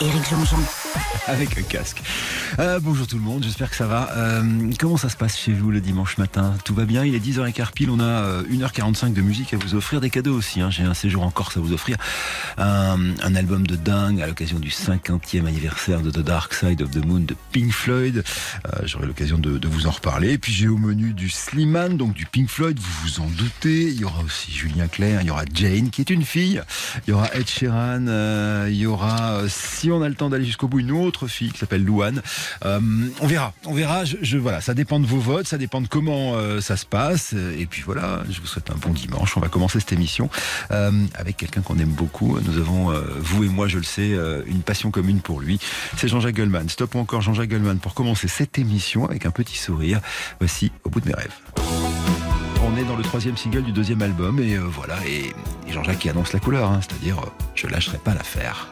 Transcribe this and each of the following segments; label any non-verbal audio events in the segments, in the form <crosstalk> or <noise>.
Éric Jean-Jean. Avec un casque. Euh, bonjour tout le monde, j'espère que ça va. Euh, comment ça se passe chez vous le dimanche matin? Tout va bien Il est 10h15 pile, on a euh, 1h45 de musique à vous offrir, des cadeaux aussi. Hein. J'ai un séjour en Corse à vous offrir, un, album de dingue à l'occasion du 50e anniversaire de The Dark Side of the Moon de Pink Floyd. Euh, J'aurai l'occasion de, vous en reparler. Et puis j'ai au menu du Slimane, donc du Pink Floyd, vous vous en doutez. Il y aura aussi Julien Clerc, il y aura Jane qui est une fille, il y aura Ed Sheeran, euh, il y aura, euh, on a le temps d'aller jusqu'au bout, une autre fille qui s'appelle Louane. Euh, on verra, on verra. Je, voilà, ça dépend de vos votes, ça dépend de comment euh, ça se passe. Et puis voilà, je vous souhaite un bon dimanche. On va commencer cette émission euh, avec quelqu'un qu'on aime beaucoup. Nous avons, vous et moi, je le sais, une passion commune pour lui. C'est Jean-Jacques Goldman. Stop encore Jean-Jacques Goldman pour commencer cette émission avec un petit sourire. Voici au bout de mes rêves. On est dans le troisième single du deuxième album et voilà et, Jean-Jacques qui annonce la couleur, hein, c'est-à-dire je lâcherai pas l'affaire.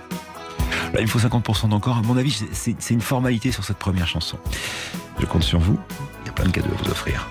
Là, il faut 50% d'encore. À mon avis, c'est une formalité sur cette première chanson. Je compte sur vous. Il y a plein de cadeaux à vous offrir.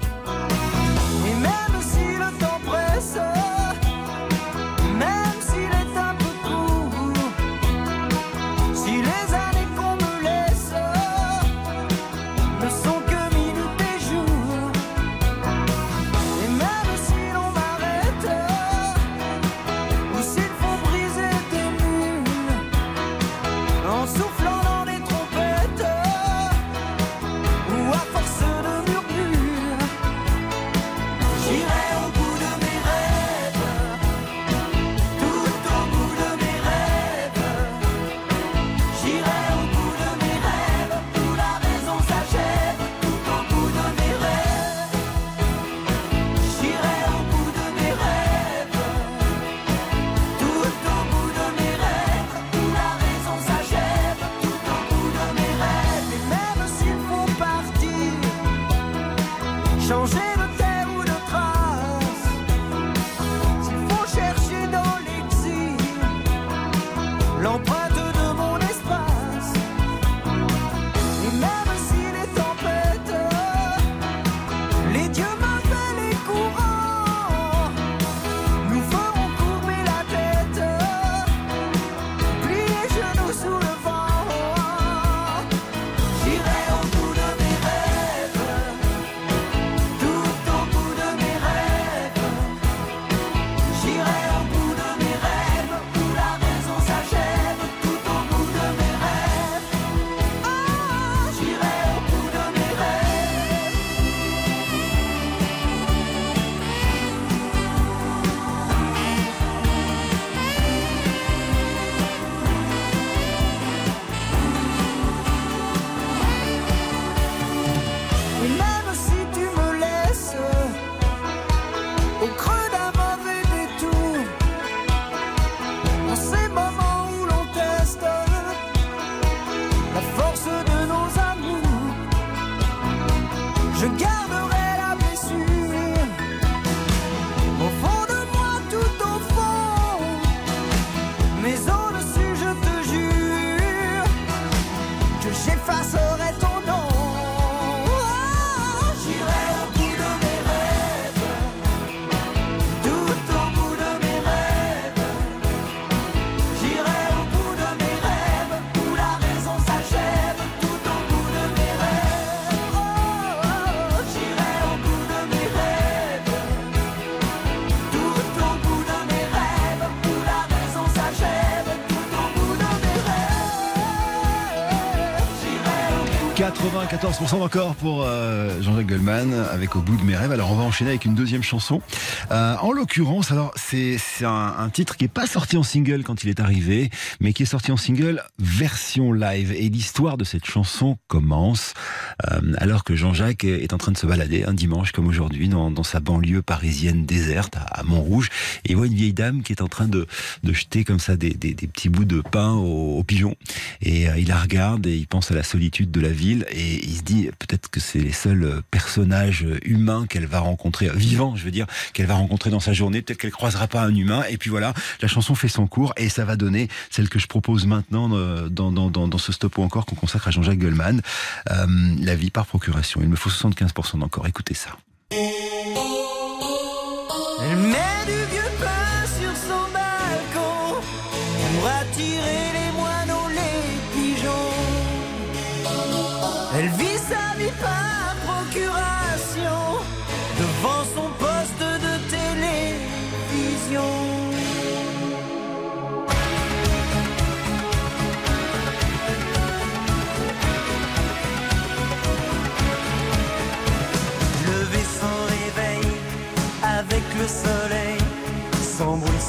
94% encore pour euh, Jean-Jacques Goldman avec Au bout de mes rêves. Alors on va enchaîner avec une deuxième chanson. Euh, en l'occurrence, alors c'est un, un titre qui est pas sorti en single quand il est arrivé, mais qui est sorti en single version live. Et l'histoire de cette chanson commence alors que Jean-Jacques est en train de se balader un dimanche comme aujourd'hui dans, sa banlieue parisienne déserte à, Montrouge. Il voit une vieille dame qui est en train de, de jeter comme ça des, des, petits bouts de pain aux, pigeons. Et euh, il la regarde et il pense à la solitude de la ville et il se dit peut-être que c'est les seuls euh, personnages euh, humains qu'elle va rencontrer, euh, vivants, je veux dire, qu'elle va rencontrer dans sa journée. Peut-être qu'elle croisera pas un humain. Et puis voilà, la chanson fait son cours et ça va donner celle que je propose maintenant euh, dans, dans, dans, ce stop ou encore qu'on consacre à Jean-Jacques Goldman. Euh, la vie par procuration. Il me faut 75% d'encore. Écoutez ça.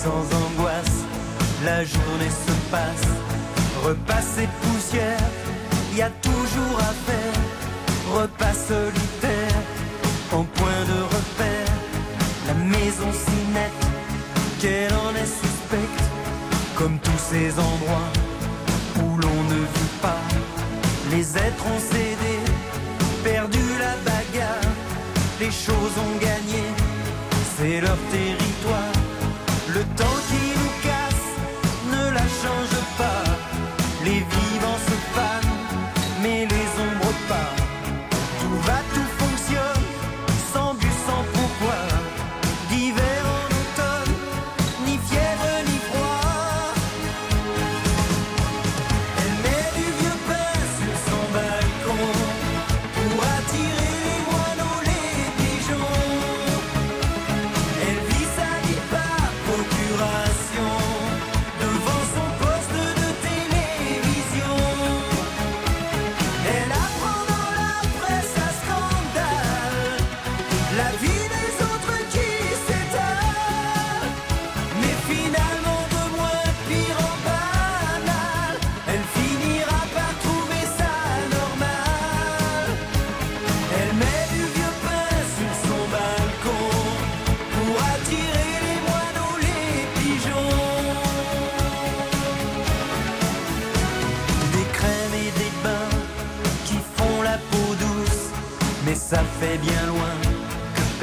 Sans angoisse, la journée se passe. Repas et poussière, y a toujours à faire. Repas solitaire, en point de repère, la maison si nette qu'elle en est suspecte, comme tous ces endroits où l'on ne vit pas. Les êtres ont cédé, perdu la bagarre, les choses ont gagné, c'est leur territoire. Change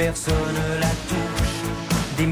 personne la touche. Des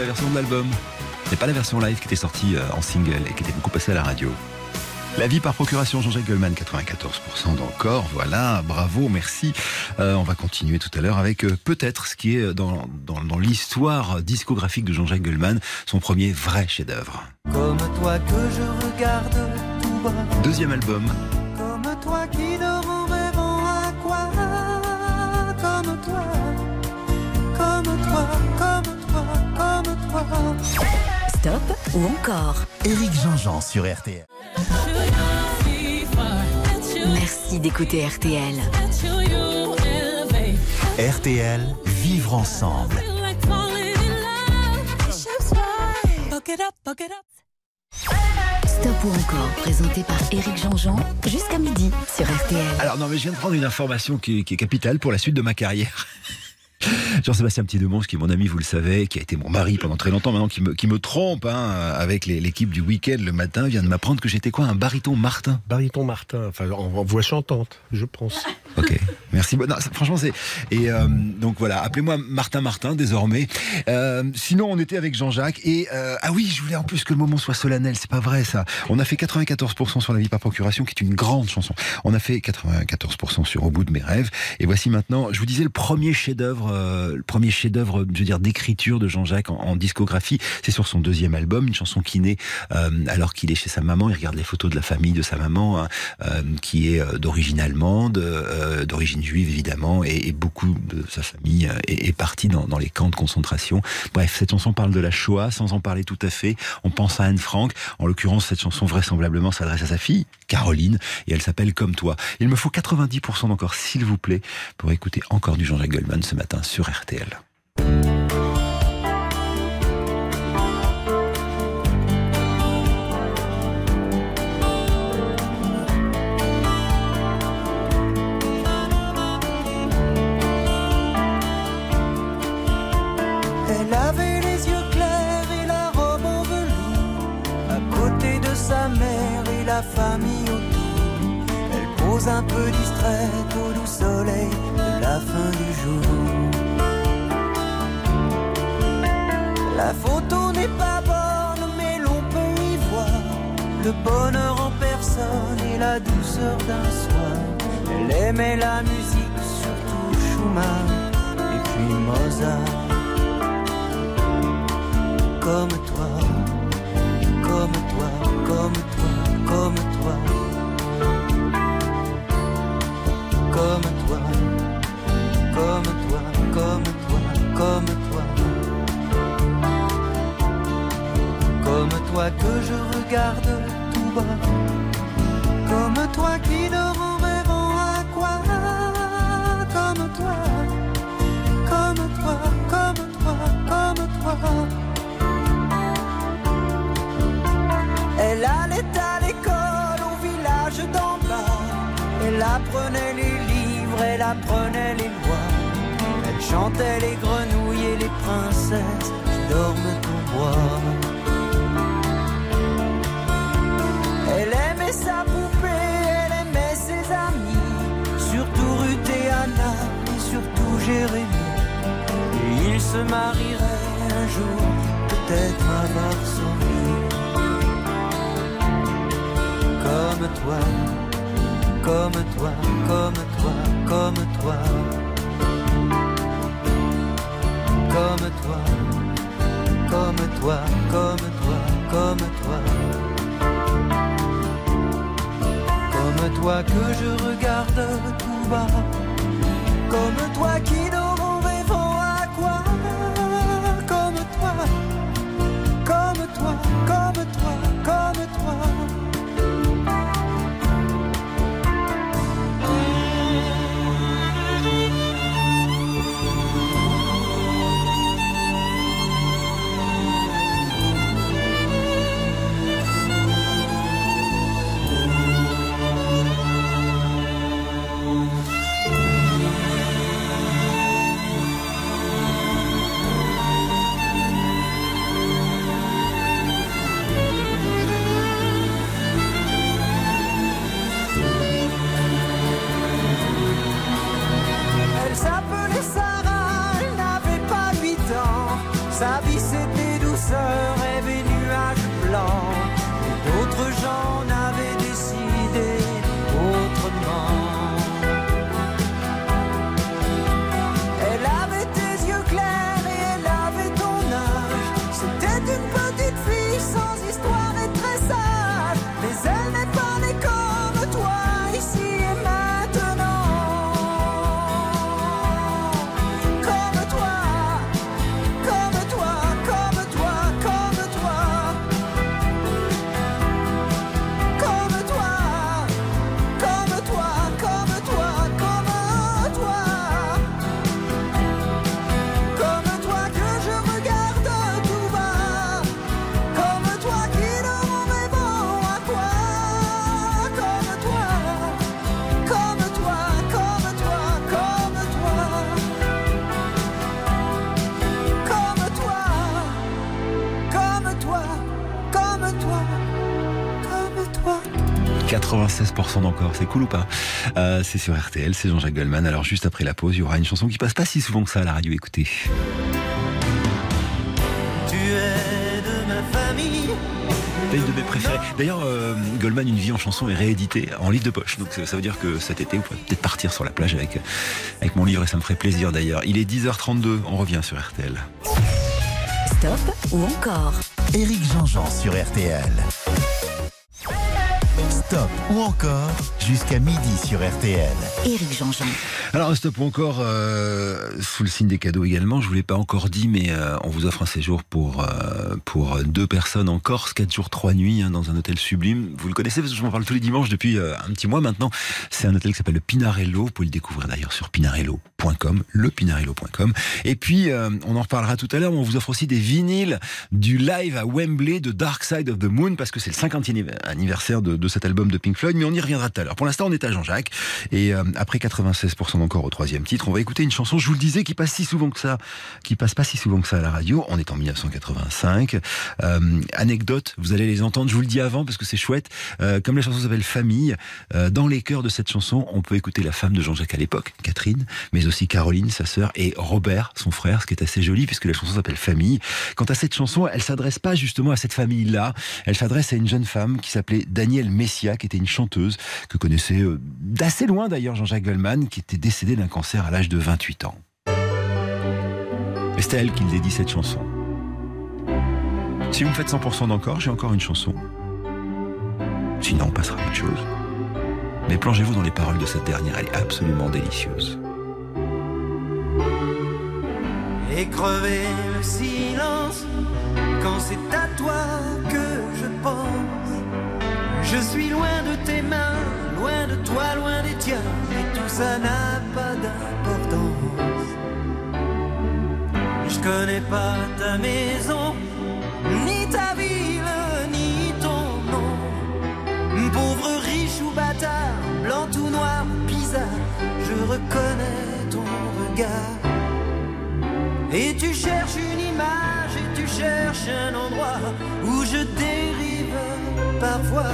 c'est la version de l'album. C'est pas la version live qui était sortie euh, en single et qui était beaucoup passée à la radio. La vie par procuration, Jean-Jacques Goldman, 94% d'encore. Voilà, bravo, merci. Euh, on va continuer tout à l'heure avec euh, peut-être ce qui est dans, dans, dans l'histoire discographique de Jean-Jacques Goldman, son premier vrai chef-d'œuvre. Comme toi que je regarde tout bas. Deuxième album, encore Éric Jean-Jean sur RTL. Merci d'écouter RTL. RTL, vivre ensemble. Stop ou encore, présenté par Éric Jean-Jean, jusqu'à midi sur RTL. Alors non, mais je viens de prendre une information qui est, qui est capitale pour la suite de ma carrière. Jean-Sébastien Petit Demonge, qui est mon ami, vous le savez, qui a été mon mari pendant très longtemps, maintenant qui me, qui me trompe hein, avec l'équipe du week-end le matin, vient de m'apprendre que j'étais quoi Un baryton Martin Bariton Martin, enfin en, en voix chantante, je pense. Ok, merci. Non, franchement, c'est. Et euh, donc voilà, appelez-moi Martin Martin désormais. Euh, sinon, on était avec Jean-Jacques. Et euh, ah oui, je voulais en plus que le moment soit solennel. C'est pas vrai ça. On a fait 94% sur la vie par procuration, qui est une grande chanson. On a fait 94% sur Au bout de mes rêves. Et voici maintenant, je vous disais, le premier chef-d'œuvre, euh, le premier chef-d'œuvre, je veux dire, d'écriture de Jean-Jacques en, discographie. C'est sur son deuxième album, une chanson qui naît euh, alors qu'il est chez sa maman. Il regarde les photos de la famille de sa maman, hein, euh, qui est d'origine allemande, euh, juive évidemment, et, beaucoup de sa famille euh, est, est partie dans, dans les camps de concentration. Bref, cette chanson parle de la Shoah, sans en parler tout à fait. On pense à Anne Frank. En l'occurrence, cette chanson vraisemblablement s'adresse à sa fille, Caroline, et elle s'appelle Comme toi. Il me faut 90% d'encore, s'il vous plaît, pour écouter encore du Jean-Jacques Goldman ce matin sur RTL. La photo n'est pas bonne, mais l'on peut y voir le bonheur en personne et la douceur d'un soir. Elle aimait la musique, surtout Schumann et puis Mozart. Comme toi, comme toi, comme toi, comme toi. Comme toi, comme toi, comme toi, comme toi. Comme toi que je regarde tout bas, comme toi qui dort en à quoi, comme toi, comme toi, comme toi, comme toi. Elle allait à l'école au village d'en bas. Elle apprenait les livres, elle apprenait les lois. Elle chantait les grenouilles et les princesses qui dorment comme toi, comme toi, comme toi, comme toi, comme toi, comme toi, comme toi, comme toi que je regarde tout bas, comme toi qui en rêvant à quoi, comme toi, comme toi, comme toi. 96% d'encore, c'est cool ou pas? Euh, c'est sur RTL, c'est Jean-Jacques Goldman. Alors juste après la pause, il y aura une chanson qui passe pas si souvent que ça à la radio. Écoutez. Tu es de ma famille de mes préférés. D'ailleurs, euh, Goldman, Une vie en chanson est réédité en livre de poche. Donc ça veut dire que cet été, vous pouvez peut-être partir sur la plage avec, avec mon livre et ça me ferait plaisir d'ailleurs. Il est 10h32, on revient sur RTL. Stop ou encore Éric Jean-Jean sur RTL. Stop ou encore jusqu'à midi sur RTL. Éric Jean-Jean. Alors, stop ou encore, euh, sous le signe des cadeaux également, je vous l'ai pas encore dit, mais euh, on vous offre un séjour pour, euh, pour deux personnes en Corse, quatre jours, trois nuits, hein, dans un hôtel sublime. Vous le connaissez parce que je m'en parle tous les dimanches depuis euh, un petit mois maintenant. C'est un hôtel qui s'appelle le Pinarello. Vous pouvez le découvrir d'ailleurs sur pinarello.com, lepinarello.com. Et puis, euh, on en reparlera tout à l'heure, on vous offre aussi des vinyles du live à Wembley de Dark Side of the Moon parce que c'est le 50e anniversaire de, cet album de Pink Floyd, mais on y reviendra tout à l'heure. Pour l'instant, on est à Jean-Jacques. Et euh, après 96% encore au troisième titre, on va écouter une chanson, je vous le disais, qui passe si souvent que ça, qui passe pas si souvent que ça à la radio. On est en 1985. Euh, anecdote, vous allez les entendre, je vous le dis avant parce que c'est chouette. Comme la chanson s'appelle Famille, dans les chœurs de cette chanson, on peut écouter la femme de Jean-Jacques à l'époque, Catherine, mais aussi Caroline, sa sœur, et Robert, son frère, ce qui est assez joli puisque la chanson s'appelle Famille. Quant à cette chanson, elle s'adresse pas justement à cette famille-là. Elle s'adresse à une jeune femme qui s'appelait Danielle Messia, qui était une chanteuse que connaissait euh, d'assez loin d'ailleurs Jean-Jacques Goldman, qui était décédé d'un cancer à l'âge de 28 ans. C'est à elle qu'il dédie cette chanson. Si vous me faites 100% d'encore, j'ai encore une chanson. Sinon, on passera à autre chose. Mais plongez-vous dans les paroles de cette dernière, elle est absolument délicieuse. Et crever le silence quand c'est à toi que je pense. Je suis loin de tes mains, loin de toi, loin des tiens, et tout ça n'a pas d'importance. Je connais pas ta maison, ni ta ville, ni ton nom. Pauvre, riche ou bâtard, blanc ou noir, bizarre, je reconnais Et tu cherches une image et tu cherches un endroit où je dérive parfois.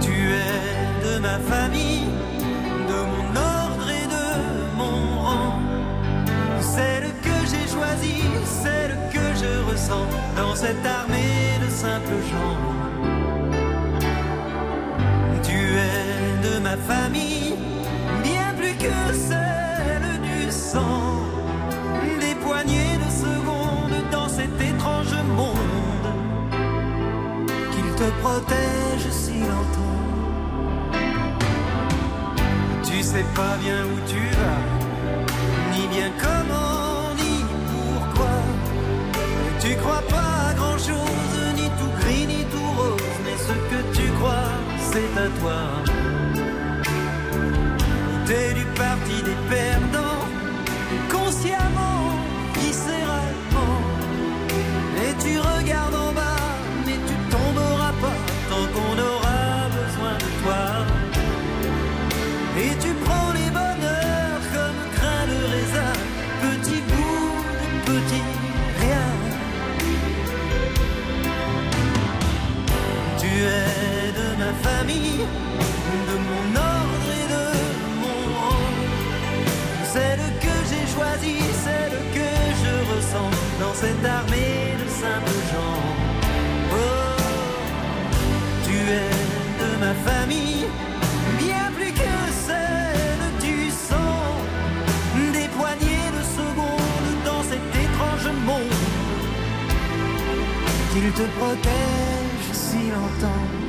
Tu es de ma famille, de mon ordre et de mon rang. Celle que j'ai choisie, celle que je ressens dans cette armée de simples gens. Famille, bien plus que celle du sang. Des poignées de secondes dans cet étrange monde qu'il te protège si longtemps. Tu sais pas bien où tu vas, ni bien comment, ni pourquoi. Tu crois pas à grand chose, ni tout gris, ni tout rose, mais ce que tu crois, c'est à toi. T'es du parti des perdants, consciemment, dans cette armée de simples gens. Oh, tu es de ma famille, bien plus que celle du sang. Des poignées de secondes dans cet étrange monde qu'il te protège si longtemps.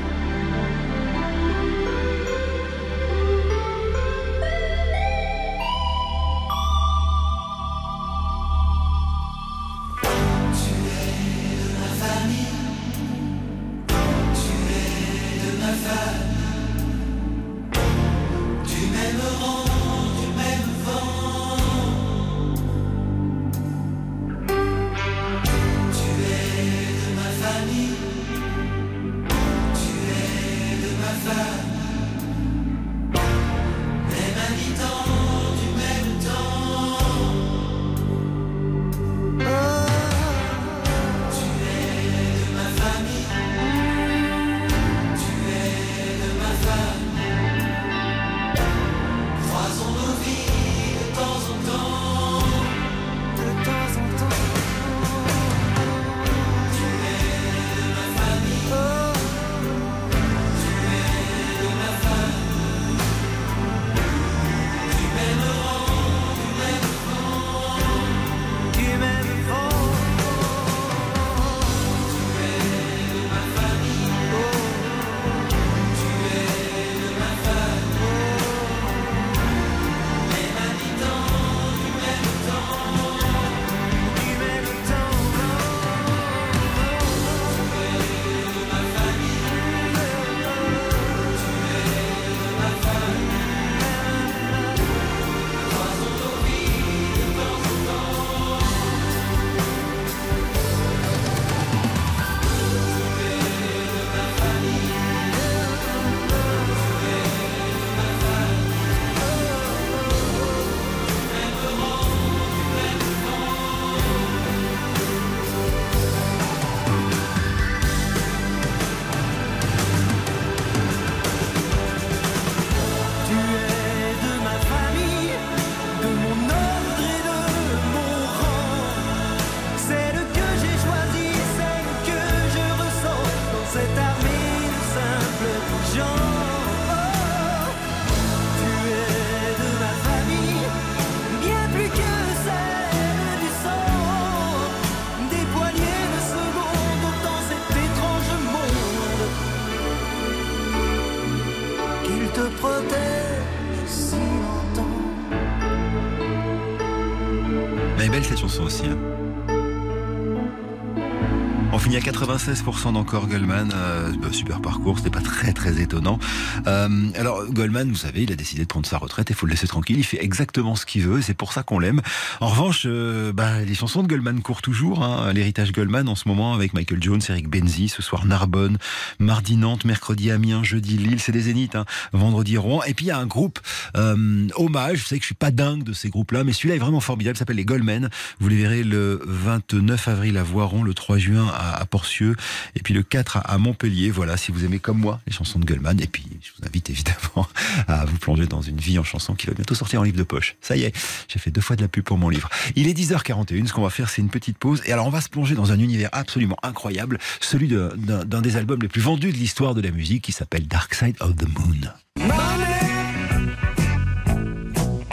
96% d'encore Goldman. Euh, bah, super parcours, c'était pas très très étonnant. Euh, alors Goldman, vous savez, il a décidé de prendre sa retraite et faut le laisser tranquille. Il fait exactement ce qu'il veut c'est pour ça qu'on l'aime. En revanche, euh, bah, les chansons de Goldman courent toujours. Hein. L'héritage Goldman en ce moment avec Michael Jones, Eric Benzi, ce soir Narbonne, mardi Nantes, mercredi Amiens, jeudi Lille, c'est des zéniths. Hein. Vendredi Rouen. Et puis il y a un groupe euh, hommage. Vous savez que je suis pas dingue de ces groupes-là, mais celui-là est vraiment formidable. Il s'appelle les Goldmen. Vous les verrez le 29 avril à Voiron, le 3 juin à, à Et puis le 4 à, Montpellier. Voilà, si vous aimez comme moi les chansons de Goldman. Et puis je vous invite évidemment <laughs> à vous plonger dans une vie en chanson qui va bientôt sortir en livre de poche. Ça y est, j'ai fait deux fois de la pub pour mon livre. Il est 10h41. Ce qu'on va faire, c'est une petite pause. Et alors on va se plonger dans un univers absolument incroyable, celui d'un des albums les plus vendus de l'histoire de la musique, qui s'appelle Dark Side of the Moon.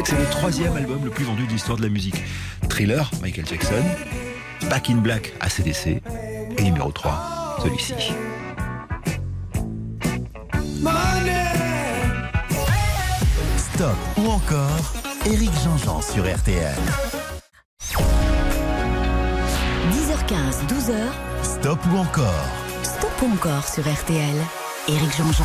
C'est le troisième album le plus vendu de l'histoire de la musique. Thriller, Michael Jackson. Back in Black, ACDC. Et numéro 3, celui-ci. Stop ou encore Éric Jean-Jean sur RTL. 10h15, 12h, Stop ou encore Stop ou encore sur RTL. Éric Jean-Jean.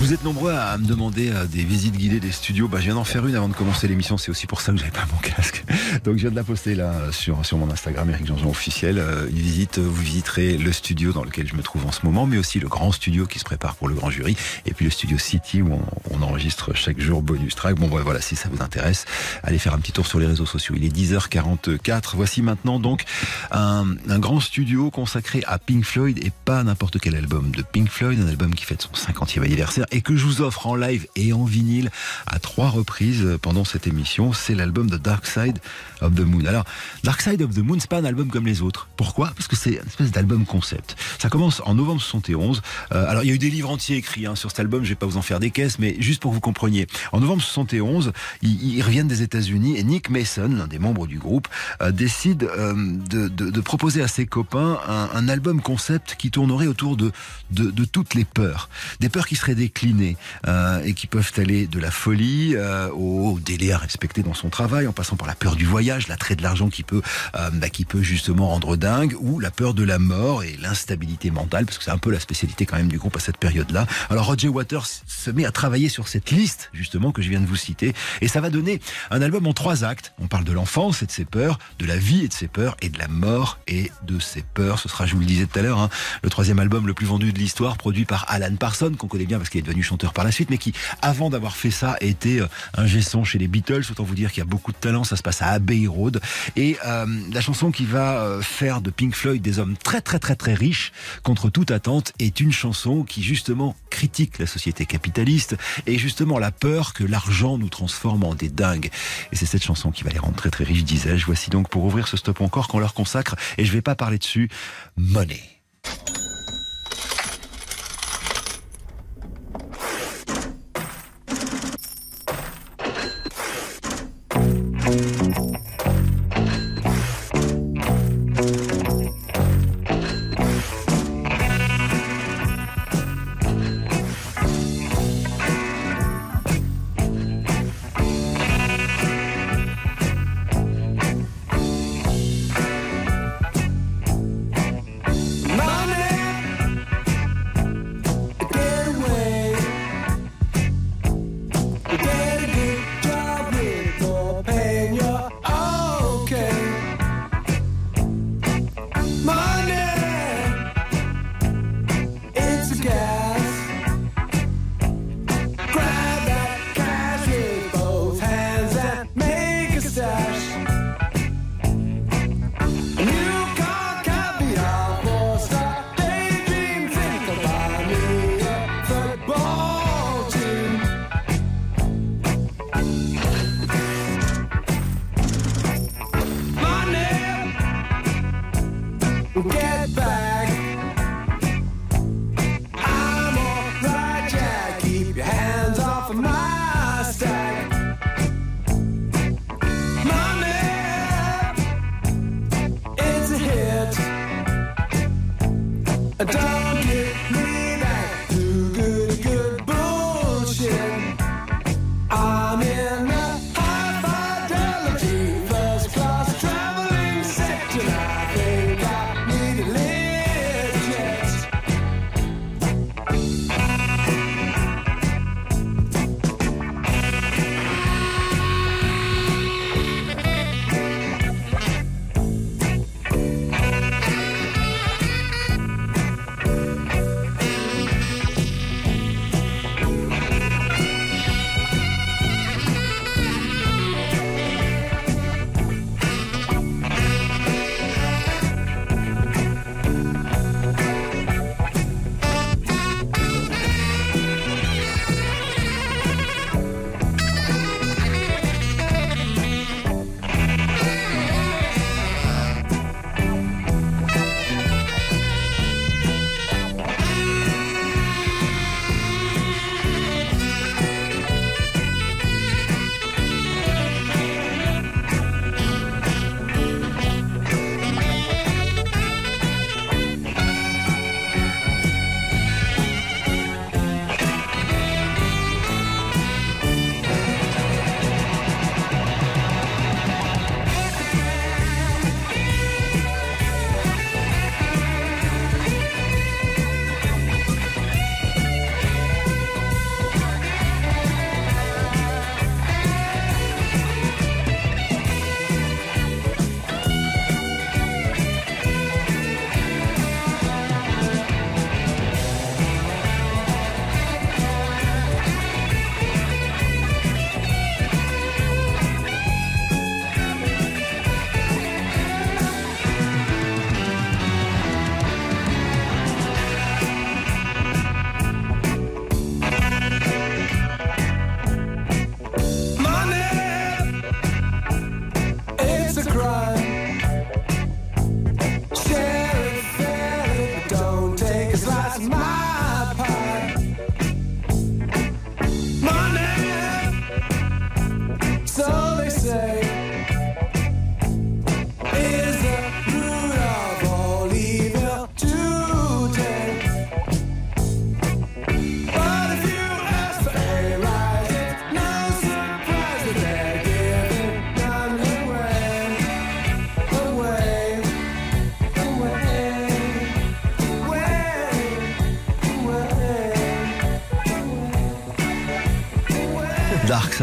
Vous êtes nombreux à me demander euh, des visites guidées des studios. Bah, je viens d'en faire une avant de commencer l'émission. C'est aussi pour ça que j'avais pas mon casque. <laughs> Donc, je viens de la poster là sur, sur mon Instagram, Eric Jean-Jean officiel. Euh, une visite, euh, vous visiterez le studio dans lequel je me trouve en ce moment, mais aussi le grand studio qui se prépare pour le grand jury. Et puis le studio City où on, enregistre chaque jour bonus track. Bon, voilà, si ça vous intéresse, allez faire un petit tour sur les réseaux sociaux. Il est 10h44. Voici maintenant donc un, un grand studio consacré à Pink Floyd et pas n'importe quel album de Pink Floyd, un album qui fête son 50e anniversaire et que je vous offre en live et en vinyle à trois reprises pendant cette émission. C'est l'album de Dark Side of the Moon. Alors, Dark Side of the Moon, c'est pas un album comme les autres. Pourquoi? Parce que c'est une espèce d'album concept. Ça commence en novembre 71. Euh, alors, il y a eu des livres entiers écrits hein, sur cet album. Je vais pas vous en faire des caisses, mais juste pour que vous compreniez. En novembre 71, ils, reviennent des États-Unis et Nick Mason, l'un des membres du groupe, euh, décide euh, de, proposer à ses copains un, album concept qui tournerait autour de, de, de les peurs. Des peurs qui seraient déclinées euh, et qui peuvent aller de la folie euh, au délai à respecter dans son travail, en passant par la peur du voyage, l'attrait de l'argent qui peut, euh, bah, qui peut justement rendre dingue, ou la peur de la mort et l'instabilité mentale, parce que c'est un peu la spécialité quand même du groupe à cette période-là. Alors Roger Waters se met à travailler sur cette liste justement que je viens de vous citer, et ça va donner un album en trois actes. On parle de l'enfance et de ses peurs, de la vie et de ses peurs, et de la mort et de ses peurs. Ce sera, je vous le disais tout à l'heure, hein, le troisième album le plus vendu de l'histoire, produit par Alan Parsons, qu'on connaît bien parce qu'il est devenu chanteur par la suite, mais qui, avant d'avoir fait ça, était euh, un son chez les Beatles. Autant vous dire qu'il y a beaucoup de talent. Ça se passe à Abbey Road. Et euh, la chanson qui va euh, faire de Pink Floyd des hommes très très très très riches contre toute attente est une chanson qui justement critique la société capitaliste et justement la peur que l'argent nous transforme en des dingues. Et c'est cette chanson qui va les rendre très très riches, disais-je. Voici donc pour ouvrir ce stop encore qu'on leur consacre, et je vais pas parler dessus, Money.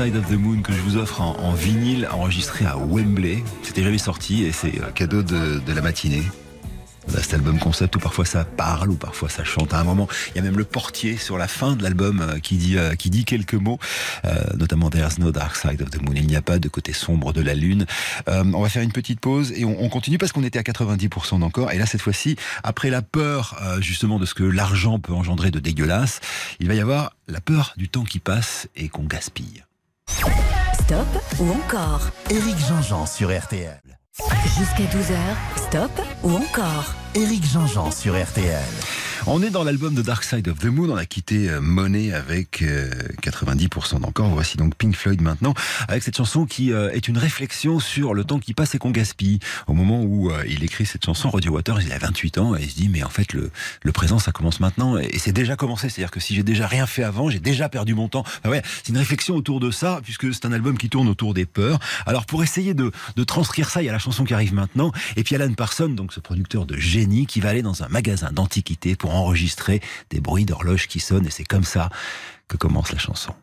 Side of the Moon que je vous offre en, vinyle enregistré à Wembley. C'était jamais sorti et c'est euh, cadeau de, la matinée. Cet album concept où parfois ça parle, ou parfois ça chante. À un moment, il y a même le portier sur la fin de l'album euh, qui dit euh, qui dit quelques mots, notamment There's no dark side of the moon. Il n'y a pas de côté sombre de la lune. On va faire une petite pause et on, on continue parce qu'on était à 90% d'encore. Et là, cette fois-ci, après la peur justement de ce que l'argent peut engendrer de dégueulasse, il va y avoir la peur du temps qui passe et qu'on gaspille. Stop ou encore Éric Jean-Jean sur RTL. Jusqu'à 12h, stop ou encore Éric Jean-Jean sur RTL. On est dans l'album de Dark Side of the Moon. On a quitté euh, Monet avec euh, 90% d'encore. Voici donc Pink Floyd maintenant avec cette chanson qui euh, est une réflexion sur le temps qui passe et qu'on gaspille. Au moment où euh, il écrit cette chanson, Roger Waters, il a 28 ans et il se dit mais en fait le, le présent ça commence maintenant et c'est déjà commencé. C'est-à-dire que si j'ai déjà rien fait avant, j'ai déjà perdu mon temps. Enfin, ouais, c'est une réflexion autour de ça puisque c'est un album qui tourne autour des peurs. Alors pour essayer de, de transcrire ça, il y a la chanson qui arrive maintenant et puis Alan Parsons, donc ce producteur de génie, qui va aller dans un magasin d'antiquités pour enregistrer des bruits d'horloges qui sonnent et c'est comme ça que commence la chanson.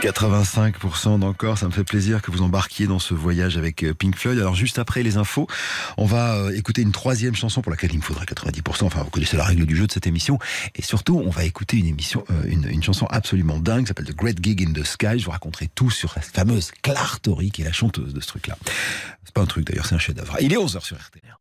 85% d'encore, ça me fait plaisir que vous embarquiez dans ce voyage avec euh, Pink Floyd. Alors juste après les infos, on va euh, écouter une troisième chanson pour laquelle il me faudrait 90%. Enfin, vous connaissez la règle du jeu de cette émission. Et surtout, on va écouter une émission, euh, une, une chanson absolument dingue, qui s'appelle The Great Gig in the Sky. Je vous raconterai tout sur la fameuse Claire Tory, qui est la chanteuse de ce truc-là. C'est pas un truc d'ailleurs, c'est un chef-d'œuvre. Il est 11h sur RTL.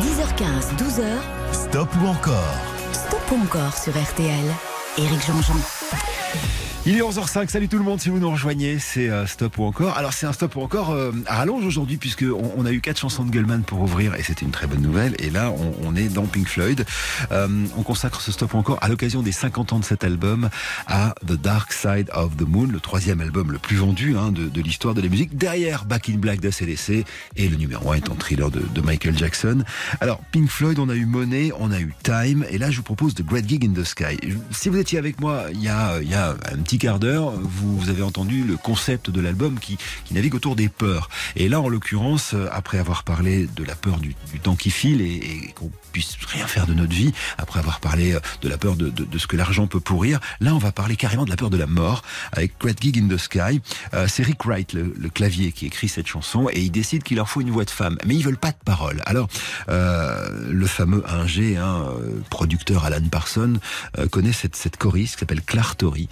10h15, 12h, Stop ou encore? Stop ou encore sur RTL. Éric Jean-Jean. Il est 11h05, salut tout le monde si vous nous rejoignez, c'est euh, Stop ou encore. Alors c'est un Stop ou encore euh, à rallonge aujourd'hui puisque on, a eu quatre chansons de Gullman pour ouvrir et c'était une très bonne nouvelle. Et là on, est dans Pink Floyd. Euh, on consacre ce Stop ou encore à l'occasion des 50 ans de cet album à The Dark Side of the Moon, le troisième album le plus vendu hein, de, l'histoire de la musique, derrière Back in Black de CDC et le numéro 1 étant Thriller de, de Michael Jackson. Alors Pink Floyd, on a eu Money, on a eu Time et là je vous propose The Great Gig in the Sky. Si vous étiez avec moi il y a, il y a un petit quart d'heure, vous, avez entendu le concept de l'album qui, qui navigue autour des peurs. Et là, en l'occurrence, euh, après avoir parlé de la peur du, temps qui file et, qu'on puisse rien faire de notre vie, après avoir parlé euh, de la peur de, ce que l'argent peut pourrir, là, on va parler carrément de la peur de la mort avec Great Gig in the Sky. Euh, c'est Rick Wright, le, clavier, qui écrit cette chanson et il décide qu'il leur faut une voix de femme. Mais ils veulent pas de paroles. Alors, le fameux ingé, hein, producteur Alan Parsons, euh, connaît cette, cette choriste qui s'appelle Claire Tory,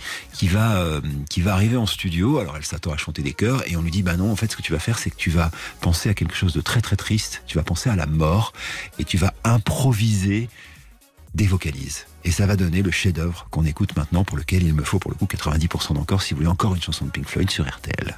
qui va, euh, qui va arriver en studio. Alors elle s'attend à chanter des chœurs et on lui dit bah non, en fait ce que tu vas faire c'est que tu vas penser à quelque chose de très très triste. Tu vas penser à la mort et tu vas improviser des vocalises. Et ça va donner le chef-d'œuvre qu'on écoute maintenant, pour lequel il me faut pour le coup 90% d'encore si vous voulez encore une chanson de Pink Floyd sur RTL.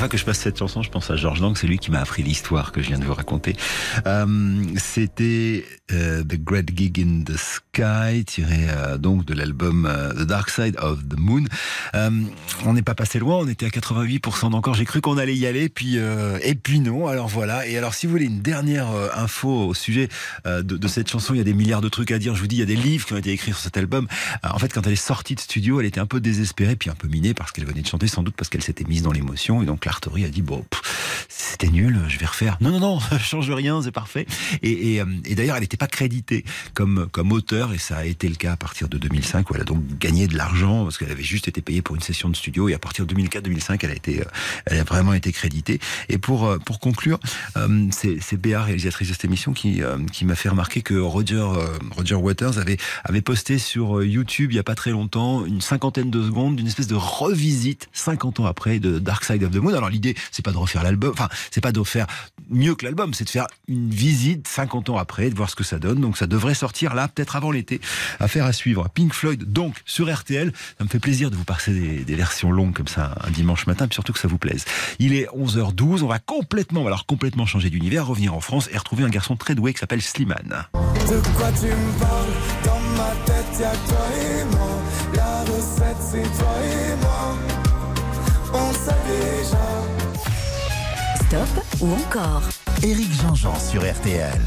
Fois que je passe cette chanson, je pense à Georges Lang, c'est lui qui m'a appris l'histoire que je viens de vous raconter. Euh, C'était euh, The Great Gig in the Sky, tiré euh, donc de l'album euh, The Dark Side of the Moon. On n'est pas passé loin, on était à 88% d'encore. J'ai cru qu'on allait y aller, puis et puis non. Alors voilà. Et alors, si vous voulez une dernière info au sujet de, cette chanson, il y a des milliards de trucs à dire. Je vous dis, il y a des livres qui ont été écrits sur cet album. En fait, quand elle est sortie de studio, elle était un peu désespérée, puis un peu minée parce qu'elle venait de chanter, sans doute parce qu'elle s'était mise dans l'émotion. Et donc, Lartory a dit bon, c'était nul, je vais refaire. Non, non, non, <laughs> change rien, c'est parfait. Et, d'ailleurs, elle n'était pas créditée comme comme auteur, et ça a été le cas à partir de 2005 où elle a donc gagné de l'argent parce qu'elle avait juste été payée pour une session de studio. Et à partir de 2004-2005, elle a été, elle a vraiment été créditée. Et pour euh, pour conclure, euh, c'est Béa, réalisatrice de cette émission, qui euh, qui m'a fait remarquer que Roger Roger Waters avait avait posté sur YouTube il y a pas très longtemps une cinquantaine de secondes d'une espèce de revisite 50 ans après de Dark Side of the Moon. Alors l'idée c'est pas de refaire l'album, enfin c'est pas de faire mieux que l'album, c'est de faire une visite 50 ans après, de voir ce que ça donne. Donc ça devrait sortir là, peut-être avant l'été. Affaire à suivre. Pink Floyd donc sur RTL. Ça me fait plaisir de vous passer des, versions longues comme ça un dimanche matin, puis surtout que ça vous plaise. Il est 11h12, on va complètement, alors complètement changer d'univers, revenir en France et retrouver un garçon très doué qui s'appelle Slimane. De quoi tu me parles? Dans ma tête toi et moi La recette c'est Stop ou encore Éric Jean-Jean sur RTL.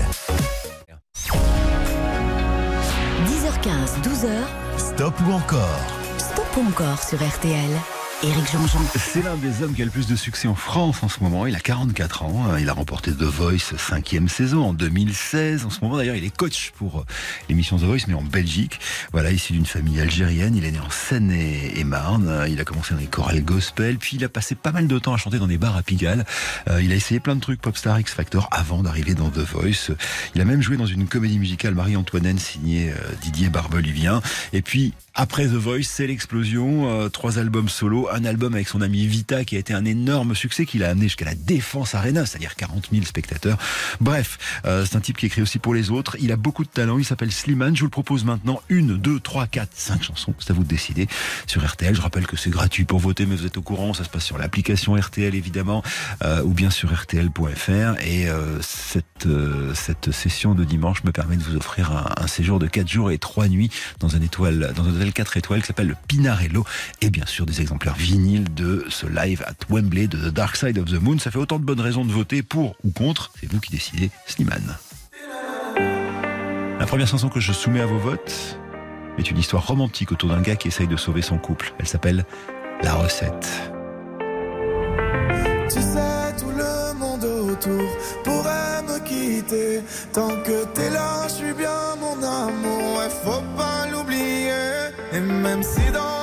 10h15, 12h, Stop ou encore Stop ou encore sur RTL. C'est l'un des hommes qui a le plus de succès en France en ce moment. Il a 44 ans. Il a remporté The Voice cinquième saison en 2016. En ce moment, d'ailleurs, il est coach pour euh, l'émission The Voice, mais en Belgique. Voilà, issu d'une famille algérienne. Il est né en Seine-et-Marne. Il a commencé dans les chorales gospel. Puis il a passé pas mal de temps à chanter dans des bars à Pigalle. Euh, il a essayé plein de trucs Popstar, X Factor avant d'arriver dans The Voice. Il a même joué dans une comédie musicale Marie-Antoinette signée euh, Didier Barbelivien. Et puis, après The Voice, c'est l'explosion. Trois albums solo, un album avec son ami Vita qui a été un énorme succès qu'il a amené jusqu'à la Défense Arena, c'est-à-dire 40 000 spectateurs. Bref, euh, c'est un type qui écrit aussi pour les autres. Il a beaucoup de talent. Il s'appelle Slimane. Je vous le propose maintenant. Une, deux, trois, quatre, cinq chansons. C'est à vous de décider sur RTL. Je rappelle que c'est gratuit pour voter, mais vous êtes au courant. Ça se passe sur l'application RTL évidemment, euh, ou bien sur RTL.fr. Et euh, cette euh, cette session de dimanche me permet de vous offrir un, séjour de quatre jours et trois nuits dans un étoile, dans un hôtel 4 étoiles qui s'appelle le Pinarello. Et bien sûr des exemplaires vinyles de ce live at Wembley de The Dark Side of the Moon. Ça fait autant de bonnes raisons de voter pour ou contre. C'est vous qui décidez. Slimane. La première chanson que je soumets à vos votes est une histoire romantique autour d'un gars qui essaye de sauver son couple. Elle s'appelle La recette. Tu sais tout le monde autour pourrait me quitter Tant que t'es là je suis bien mon amour faut pas l'oublier Et même si dans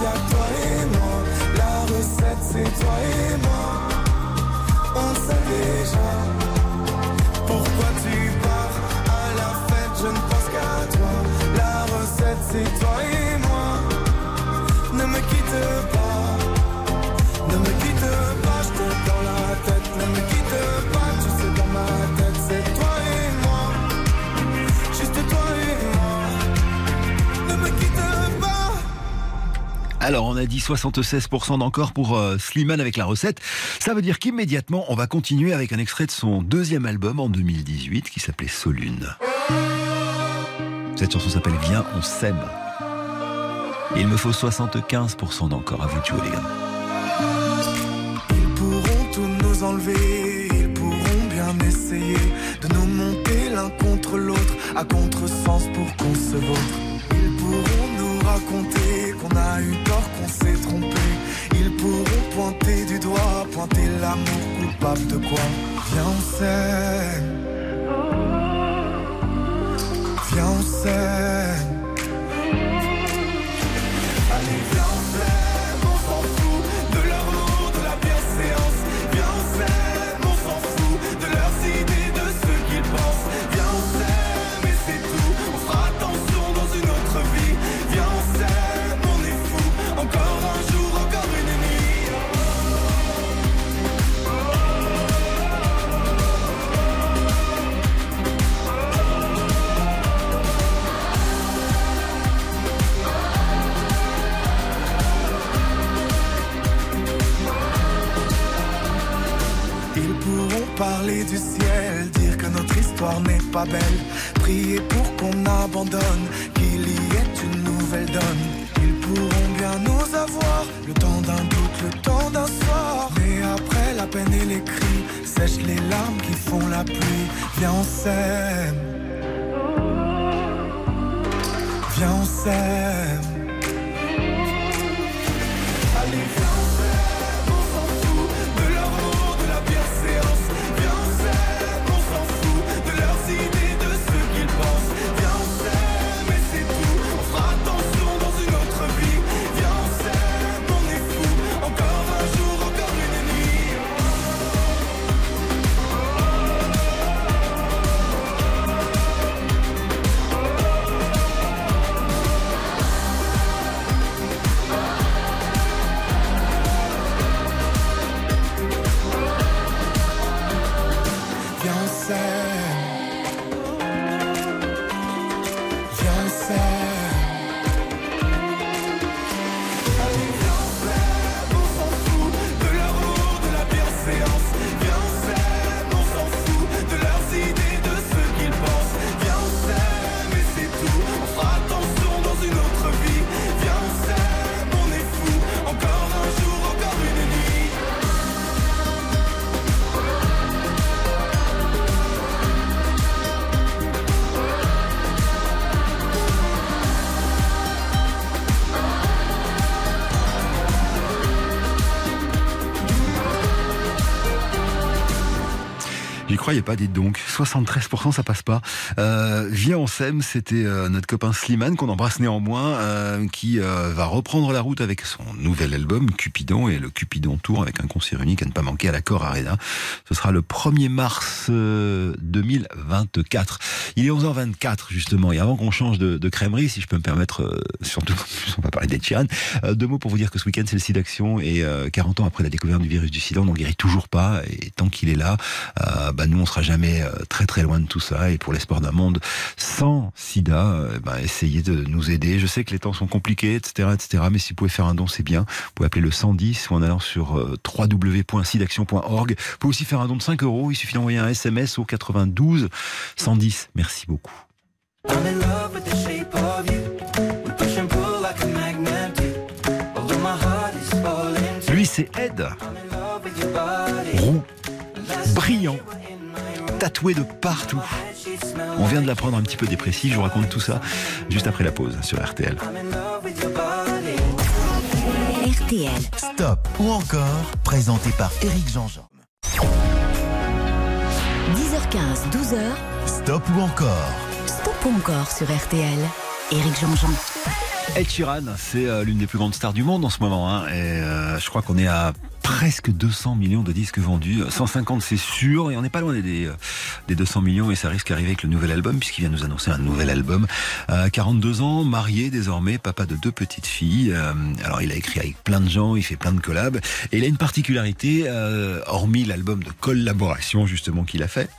Dans ma Alors, on a dit 76% d'encore pour euh, Slimane avec la recette. Ça veut dire qu'immédiatement, on va continuer avec un extrait de son deuxième album en 2018 qui s'appelait Solune. Cette chanson s'appelle Viens, on s'aime. Il me faut 75% d'encore. À vous de les gars. Ils pourront tout nous enlever, ils pourront bien essayer de nous monter l'un contre l'autre à contresens pour qu'on se vautre. Ils pourront qu'on a eu tort, qu'on s'est trompé. Ils pourront pointer du doigt, pointer l'amour coupable de quoi? Viens, on s'aime. Viens, on s'aime. Parler du ciel, dire que notre histoire n'est pas belle, prier pour qu'on abandonne, qu'il y ait une nouvelle donne. Ils pourront bien nous avoir, le temps d'un doute, le temps d'un soir. Mais après la peine et les cris, sèche les larmes qui font la pluie. Viens, on s'aime. Viens, on s'aime. Croyais pas, dites donc. 73%, ça passe pas. Euh, Viens, on s'aime, c'était euh, notre copain Slimane, qu'on embrasse néanmoins, euh, qui euh, va reprendre la route avec son nouvel album, Cupidon, et le Cupidon Tour, avec un concert unique à ne pas manquer à l'accord Arena. Ce sera le 1er mars euh, 2024. Il est 11h24, justement, et avant qu'on change de, de crèmerie, si je peux me permettre, euh, surtout, <laughs> on va parler Sheeran, euh, deux mots pour vous dire que ce week-end, c'est le SIDAction, et euh, 40 ans après la découverte du virus du sida, on n'en guérit toujours pas, et tant qu'il est là, euh, bah, nous, on sera jamais euh, très très loin de tout ça. Et pour l'espoir d'un monde sans sida, euh, bah, essayez de nous aider. Je sais que les temps sont compliqués, etc., etc. Mais si vous pouvez faire un don, c'est bien. Vous pouvez appeler le 110 ou en allant sur euh, www.sidaction.org. Vous pouvez aussi faire un don de 5 euros. Il suffit d'envoyer un SMS au 92 110. Merci beaucoup. My c'est Ed. Roux, brillant, tatoué de partout. On vient de l'apprendre un petit peu dépressif, je vous raconte tout ça juste après la pause sur RTL. RTL. Stop ou encore, présenté par Éric Jean-Jean. 10h15, 12h. Stop ou encore Stop ou encore sur RTL. Éric Jean-Jean. Ed Sheeran, c'est euh, l'une des plus grandes stars du monde en ce moment. hein, et euh, je crois qu'on est à presque 200 millions de disques vendus. 150 c'est sûr, et on n'est pas loin des, des, euh, des 200 millions, et ça risque d'arriver avec le nouvel album, puisqu'il vient nous annoncer un nouvel album. Euh, 42 ans, marié désormais, papa de deux petites filles. Euh, alors il a écrit avec plein de gens, il fait plein de collabs, et il a une particularité, euh, hormis l'album de collaboration justement qu'il a fait.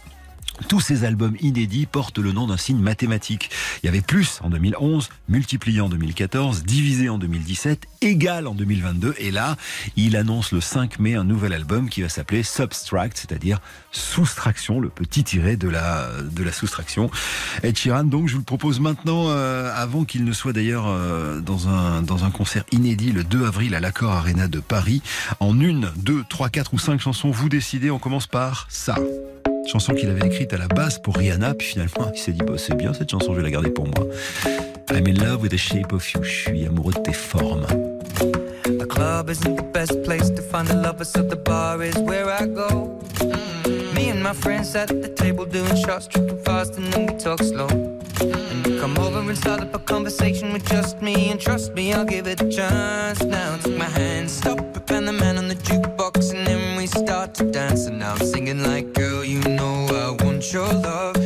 Tous ces albums inédits portent le nom d'un signe mathématique. Il y avait plus en 2011, multiplié en 2014, divisé en 2017, égal en 2022. Et là, il annonce le 5 mai un nouvel album qui va s'appeler Subtract, c'est-à-dire soustraction, le petit tiré de la, soustraction. Ed Sheeran, donc, je vous le propose maintenant, euh, avant qu'il ne soit d'ailleurs euh, dans, un, dans un concert inédit le 2 avril à l'Accord Arena de Paris. En une, deux, trois, quatre ou cinq chansons, vous décidez. On commence par ça. Chanson qu'il avait écrite à la base pour Rihanna, puis finalement il s'est dit bah, c'est bien cette chanson, je vais la garder pour moi. I'm in love with the shape of you, je suis amoureux de tes formes. The club isn't the best place to find the lovers, the bar is where I go. Come over and start up a conversation with just me, and trust me, I'll give it a chance. Now take my hand, stop and the man on the start to dance. And now I'm singing like, girl, you know I want your love.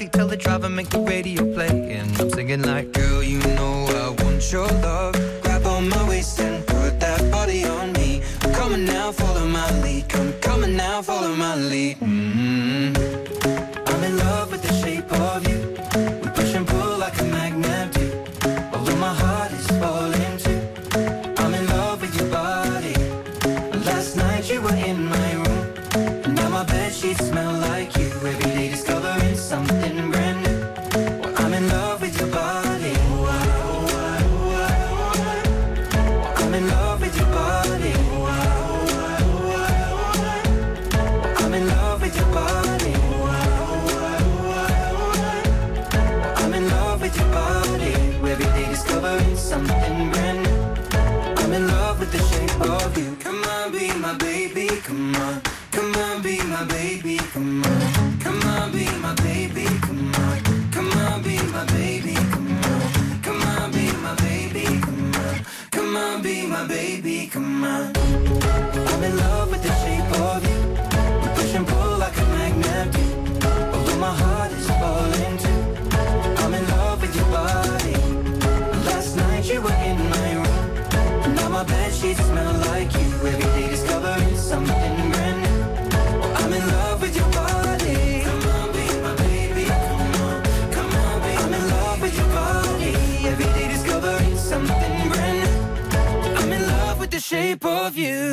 Backseat, tell the driver, make the radio play. And I'm singing like, girl, you know I want your love. Grab on my waist and put that body on me. Come on now, follow my lead. Come on now, follow my lead. In love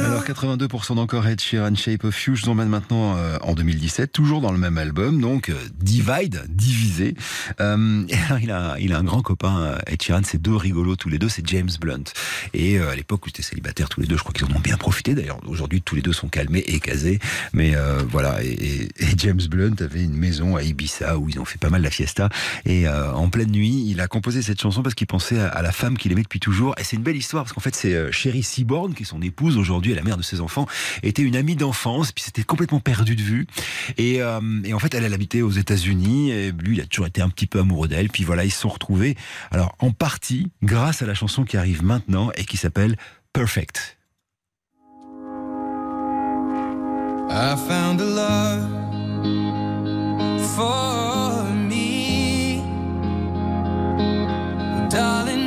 Alors 82% d'encore Ed Sheeran, Shape of You, je vous emmène maintenant euh, en 2017, toujours dans le même album, donc euh, Divide, divisé. Euh, il a, il a un grand copain, euh, Ed Sheeran, c'est deux rigolos tous les deux, c'est James Blunt. Et euh, à l'époque où ils étaient célibataires tous les deux, je crois qu'ils en ont bien profité. D'ailleurs, aujourd'hui tous les deux sont calmés et casés. Mais voilà, et, et- James Blunt avait une maison à Ibiza où ils ont fait pas mal la fiesta. Et en pleine nuit, il a composé cette chanson parce qu'il pensait à, la femme qu'il aimait depuis toujours. Et c'est une belle histoire parce qu'en fait c'est Sherry Seaborn qui son épouse aujourd'hui la mère de ses enfants était une amie d'enfance, puis c'était complètement perdu de vue. Et, euh, et en fait, elle, elle habitait aux États-Unis, et lui, il a toujours été un petit peu amoureux d'elle. Puis voilà, ils se sont retrouvés. Alors, en partie, grâce à la chanson qui arrive maintenant et qui s'appelle Perfect. I found a love for me. Darling,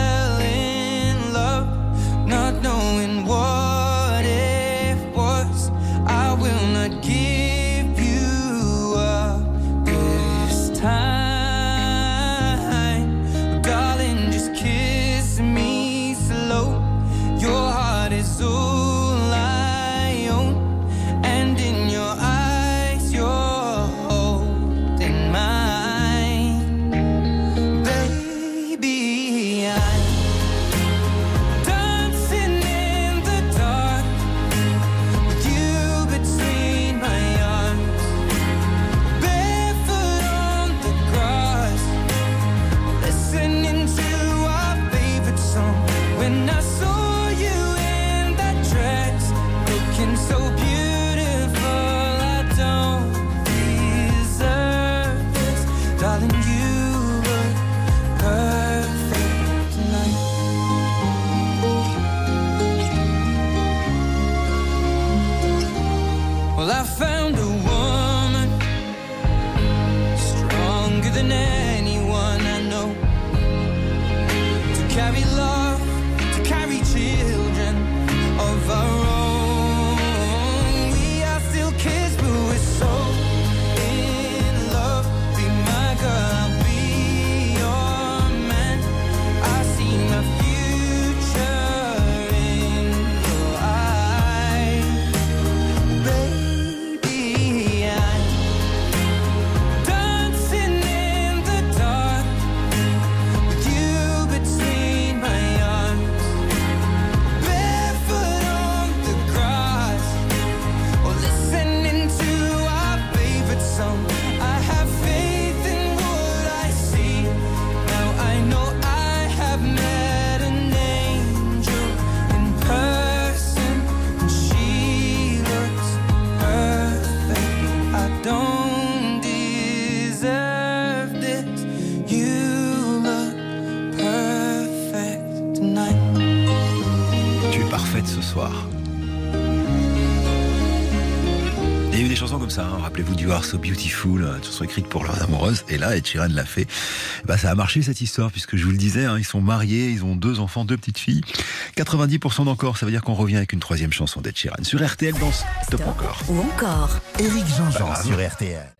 Are So Beautiful, une chanson écrite pour leurs amoureuses, et là, Ed Sheeran l'a fait. Bah, ça a marché cette histoire, puisque je vous le disais, hein, ils sont mariés, ils ont deux enfants, deux petites filles. 90% d'encore, ça veut dire qu'on revient avec une troisième chanson d'Ed Sheeran sur RTL dans Stop encore. Ou encore, Éric Jean-Jean sur RTL.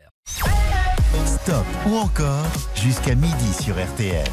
Stop ou encore jusqu'à midi sur RTL.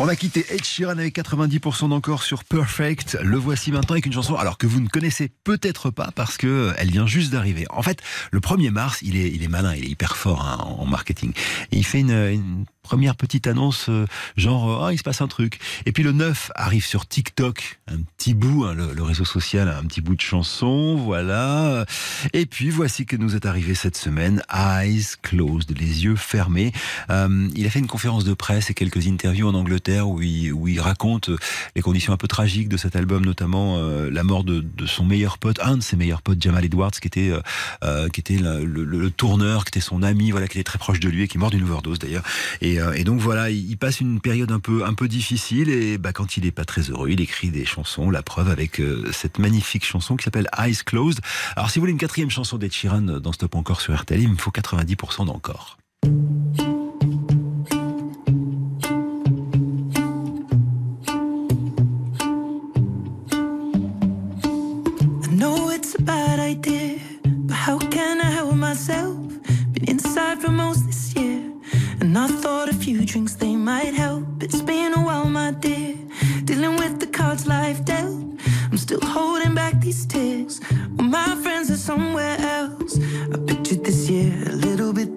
On a quitté Ed Sheeran avec 90% d'encore sur Perfect. Le voici maintenant avec une chanson alors que vous ne connaissez peut-être pas parce que euh, elle vient juste d'arriver. En fait, le 1er mars, il est, il est malin, il est hyper fort hein, en marketing. Et il fait une, une première petite annonce euh, genre ah il se passe un truc. Et puis le 9 arrive sur TikTok, un petit bout, hein, le, le réseau social, un petit bout de chanson, voilà. Et puis voici que nous est arrivé cette semaine, Eyes Closed, les yeux fermés. Euh, il a fait une conférence de presse et quelques interviews en Angleterre où il, raconte euh, les conditions un peu tragiques de cet album, notamment euh, la mort de, son meilleur pote, un de ses meilleurs potes, Jamal Edwards, qui était euh, euh, le, tourneur, qui était son ami, voilà, qui était très proche de lui et qui est mort d'une overdose d'ailleurs. Et, euh, donc voilà, il, passe une période un peu difficile et bah, quand il est pas très heureux, il écrit des chansons. La preuve avec euh, cette magnifique chanson qui s'appelle Eyes Closed. Alors si vous voulez une quatrième chanson d'Ed Sheeran dans Stop encore sur RTL, il me faut 90% d'encore. But how can I help myself? Been inside for most this year, and I thought a few drinks they might help. It's been a while, my dear, dealing with the cards life dealt. I'm still holding back these tears. Well, my friends are somewhere else. I pictured this year a little bit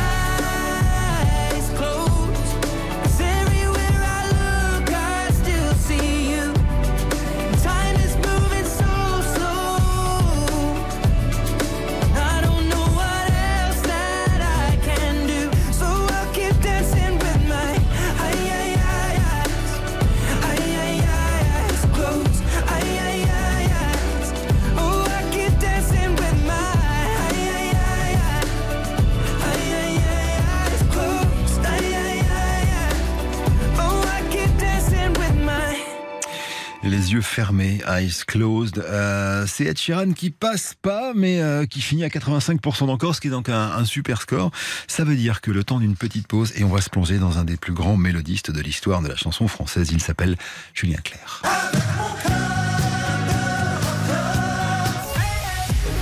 yeux fermés, eyes closed. Euh, c'est Ed Sheeran qui passe pas, mais euh, qui finit à 85% d'encore, ce qui est donc un, un super score. Ça veut dire que le temps d'une petite pause, et on va se plonger dans un des plus grands mélodistes de l'histoire de la chanson française. Il s'appelle Julien Clerc.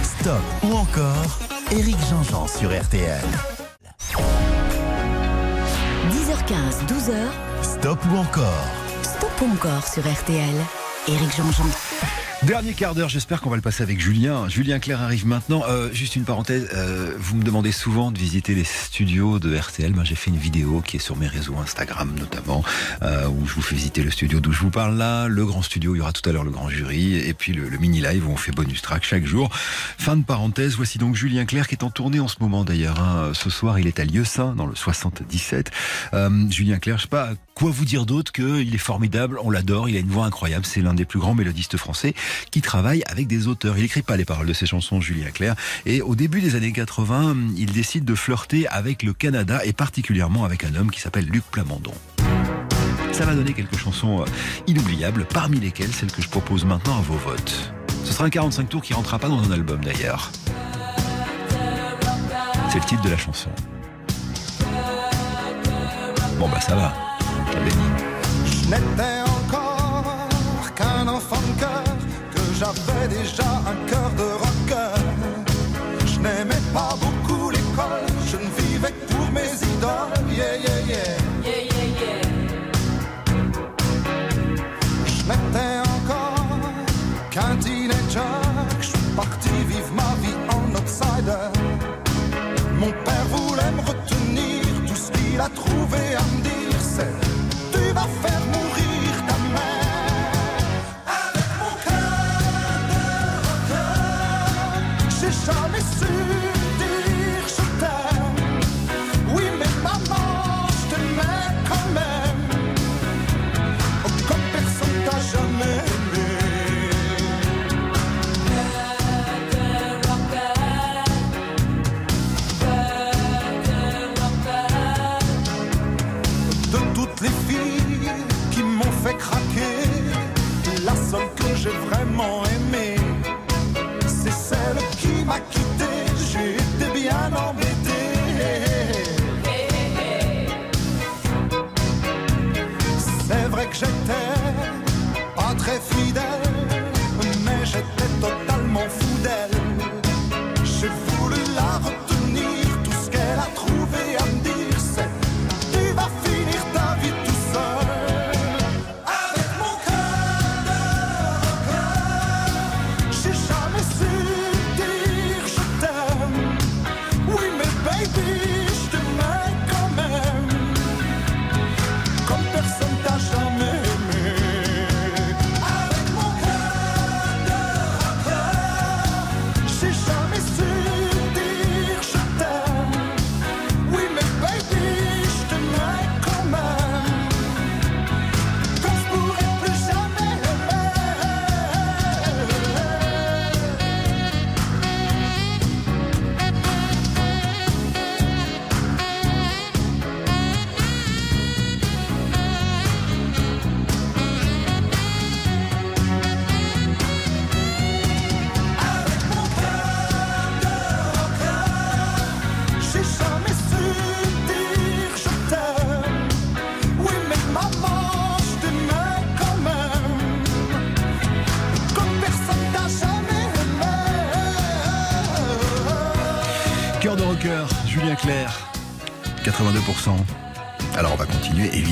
Stop ou encore Eric Jean-Jean sur RTL. 10h15, 12h, Stop ou encore stop ou encore sur RTL. Éric Jean-Jean. Dernier quart d'heure, j'espère qu'on va le passer avec Julien. Julien Clerc arrive maintenant. Euh, juste une parenthèse, euh, vous me demandez souvent de visiter les studios de RTL. Ben, J'ai fait une vidéo qui est sur mes réseaux Instagram notamment, euh, où je vous fais visiter le studio d'où je vous parle là, le grand studio, il y aura tout à l'heure le grand jury, et puis le, mini-live où on fait bonus track chaque jour. Fin de parenthèse, voici donc Julien Clerc qui est en tournée en ce moment d'ailleurs. hein. Ce soir, il est à Lieusaint, dans le 77. Euh, Julien Clerc, je sais pas quoi vous dire d'autre qu'il est formidable, on l'adore, il a une voix incroyable, c'est l'un des plus grands mélodistes français qui travaille avec des auteurs. Il écrit pas les paroles de ses chansons, Julien Clerc. Et au début des années 80, il décide de flirter avec le Canada et particulièrement avec un homme qui s'appelle Luc Plamondon. Ça va donner quelques chansons euh, inoubliables, parmi lesquelles celle que je propose maintenant à vos votes. Ce sera un 45 tours qui rentrera pas dans un album d'ailleurs. C'est le titre de la chanson. Bon bah ça va. Je n'étais encore qu'un enfant j'avais déjà un cœur de rocker. Je n'aimais pas beaucoup l'école, je ne vivais que pour mes idoles. Yeah, yeah, yeah. Je n'étais encore qu'un teenager, je suis parti vivre ma vie en outsider. Mon père voulait me retenir, tout ce qu'il a trouvé à me dire, c'est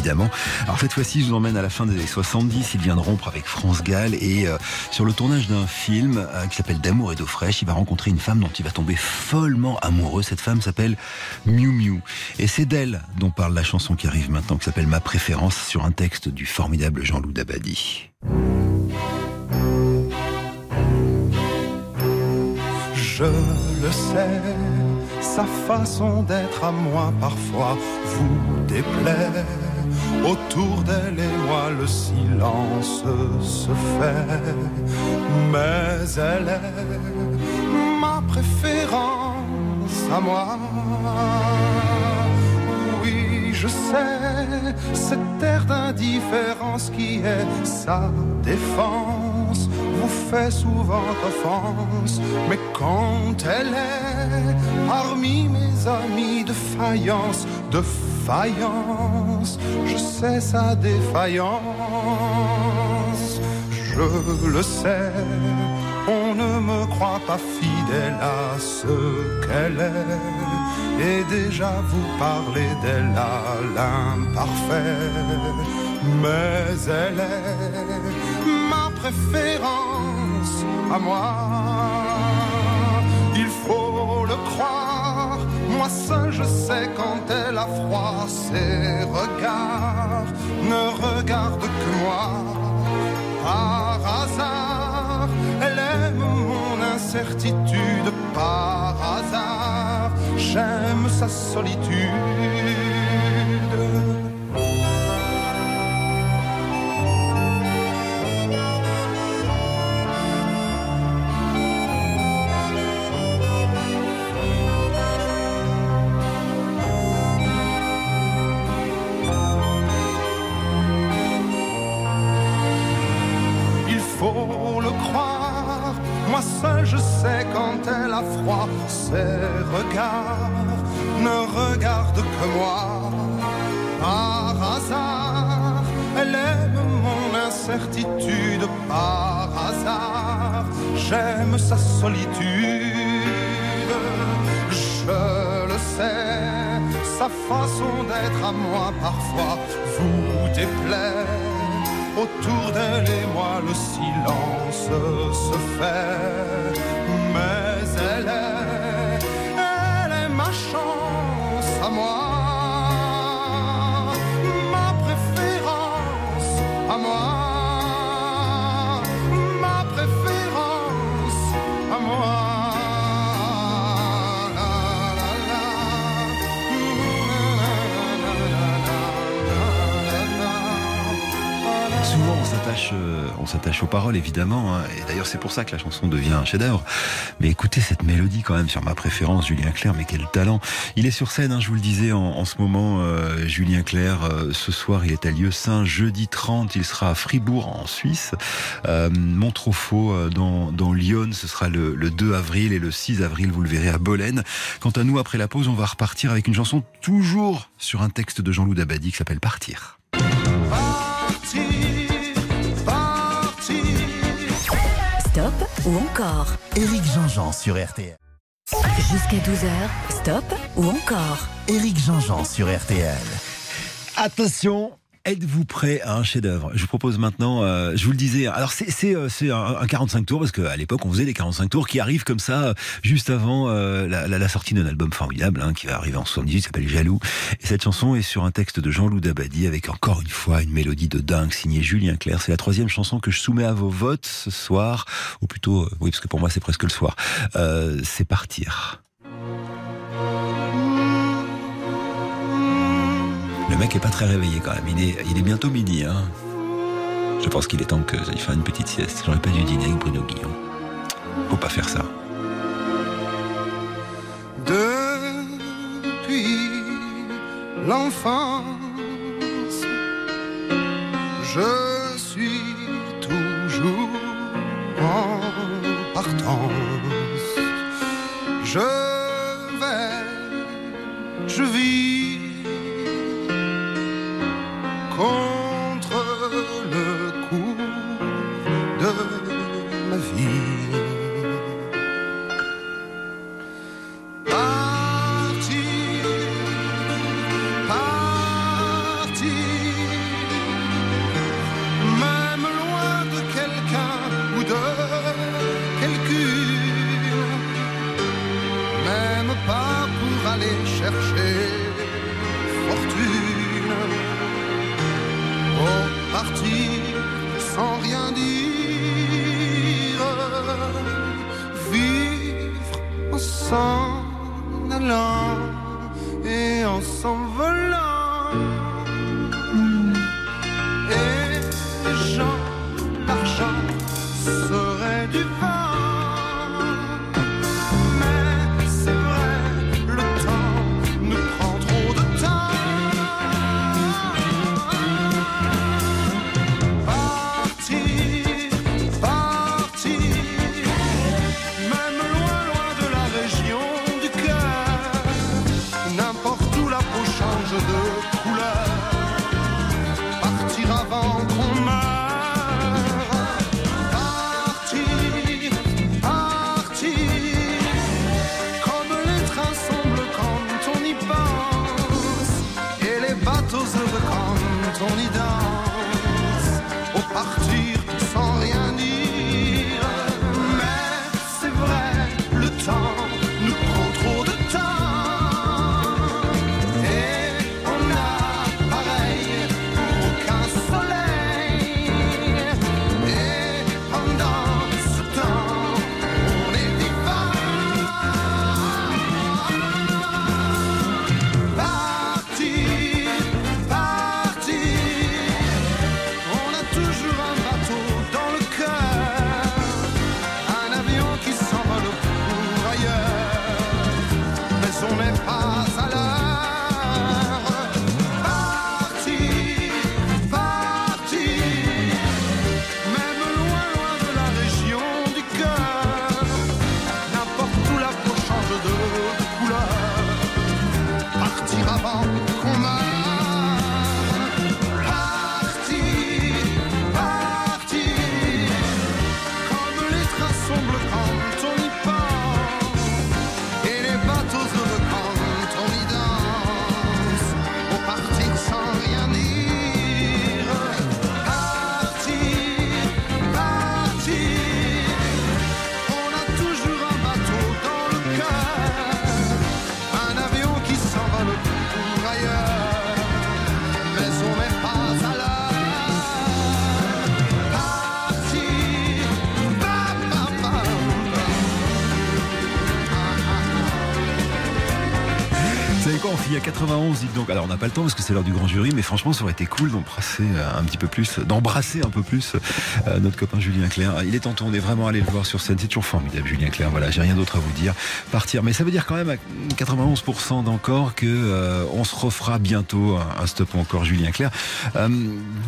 Alors cette fois-ci je vous emmène à la fin des années 70. Il vient de rompre avec France Gall et euh, sur le tournage d'un film euh, qui s'appelle D'amour et d'eau fraîche, il va rencontrer une femme dont il va tomber follement amoureux. Cette femme s'appelle Miu Miu et c'est d'elle dont parle la chanson qui arrive maintenant qui s'appelle Ma préférence sur un texte du formidable Jean-Loup Dabadi. Je le sais, sa façon d'être à moi parfois vous déplaît. Autour d'elle et moi le silence se fait, mais elle est ma préférence à moi. Oui, je sais, cette air d'indifférence qui est sa défense vous fait souvent offense, mais quand elle est parmi mes amis de faïence, de faïence, je sais sa défaillance, je le sais. On ne me croit pas fidèle à ce qu'elle est. Et déjà vous parlez d'elle à l'imparfait. Mais elle est ma préférence à moi. Je sais quand elle a froid. Ses regards ne regardent que moi. Par hasard, elle aime mon incertitude. Par hasard, j'aime sa solitude. Ses regards ne regardent que moi. Par hasard, elle aime mon incertitude, par hasard, j'aime sa solitude. Je le sais, sa façon d'être à moi parfois vous déplaît. Autour d'elle et moi le silence se fait. Mais elle est, euh, on s'attache aux paroles évidemment. hein. et d'ailleurs, c'est pour ça que la chanson devient un chef-d'œuvre. Mais écoutez cette mélodie quand même sur ma préférence, Julien Clerc. Mais quel talent Il est sur scène, hein, je vous le disais en, ce moment, euh, Julien Clerc. euh, ce soir, il est à Lieu Saint. Jeudi 30, il sera à Fribourg en Suisse. Euh, Montrofaux euh, dans, dans Lyon, ce sera le, le 2 avril et le 6 avril, vous le verrez à Bolène. Quant à nous, après la pause, on va repartir avec une chanson toujours sur un texte de Jean-Loup Dabadi qui s'appelle partir. Stop ou encore Éric Jean-Jean sur RTL. Jusqu'à 12h, stop ou encore Éric Jean-Jean sur RTL. Attention Êtes-vous prêt à un chef-d'œuvre? Je vous propose maintenant, euh, je vous le disais, alors c'est euh, un, un 45 tours parce qu'à l'époque on faisait des 45 tours qui arrivent comme ça euh, juste avant euh, la, la- la sortie d'un album formidable hein, qui va arriver en 78, qui s'appelle Jaloux. Et cette chanson est sur un texte de Jean-Loup Dabadi avec encore une fois une mélodie de dingue signée Julien Clerc. C'est la troisième chanson que je soumets à vos votes ce soir, ou plutôt, euh, oui parce que pour moi c'est presque le soir. Euh, c'est partir. Le mec est pas très réveillé quand même. Il est, il est bientôt midi. Hein. Je pense qu'il est temps que j'aille faire une petite sieste. J'aurais pas dû dîner avec Bruno Guillon. Faut pas faire ça. Depuis l'enfance, je suis toujours en partance. Je vais, je vis vie. En Alors on n'a pas le temps parce que c'est l'heure du grand jury, mais franchement ça aurait été cool d'embrasser euh, un petit peu plus, d'embrasser un peu plus euh, notre copain Julien Clerc. Il est en tour, on est vraiment allé le voir sur scène. C'est toujours formidable, Julien Clerc. Voilà, j'ai rien d'autre à vous dire. Partir, mais ça veut dire quand même 91% d'encore que euh, on se refera bientôt un, un stop encore Julien Clerc. Euh,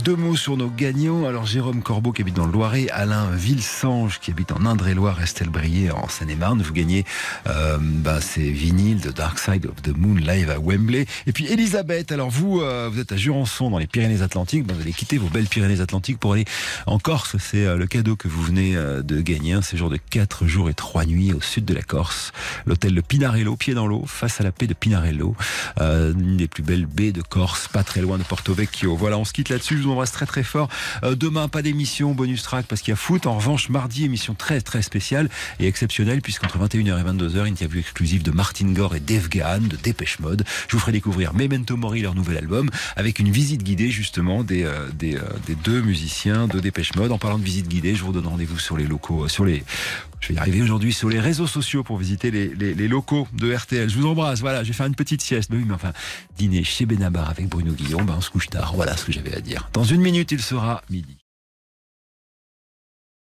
deux mots sur nos gagnants. Alors Jérôme Corbeau qui habite dans le Loiret, Alain Villesange qui habite en Indre-et-Loire, Estelle Brier en Seine-et-Marne. Vous gagnez euh, bah, ces vinyles de Dark Side of the Moon live à Wembley. Et puis Elisabeth, alors vous, euh, vous êtes à Jurançon dans les Pyrénées-Atlantiques. Bah, vous allez quitter vos belles Pyrénées-Atlantiques pour aller en Corse. C'est euh, le cadeau que vous venez de gagner. Un séjour de 4 jours et 3 nuits au sud de la Corse. L'hôtel de Pinarello, pied dans face à la paix de Pinarello. Euh, une des plus belles baies de Corse, pas très loin de Porto Vecchio. Voilà, on se quitte là-dessus. Je vous embrasse très très fort. Euh, demain, pas d'émission bonus track parce qu'il y a foot. En revanche, mardi, émission très très spéciale et exceptionnelle puisqu'entre 21h et 22h, interview exclusive de Martin Gore et Dave Gahan de Dépêche Mode. Je vous ferai découvrir Memento Mori, leur nouvel album, avec une visite guidée justement des, euh, des, euh, des deux musiciens de Dépêche Mode. En parlant de visite guidée, je vous donne rendez-vous sur les locaux, euh, sur les, je vais y arriver aujourd'hui sur les réseaux sociaux pour visiter les, locaux de RTL. Je vous embrasse. Voilà, je vais faire une petite sieste. Mais oui, mais enfin, dîner chez Benabar avec Bruno Guillon, ben on se couche tard. Voilà ce que j'avais à dire. Dans une minute, il sera midi.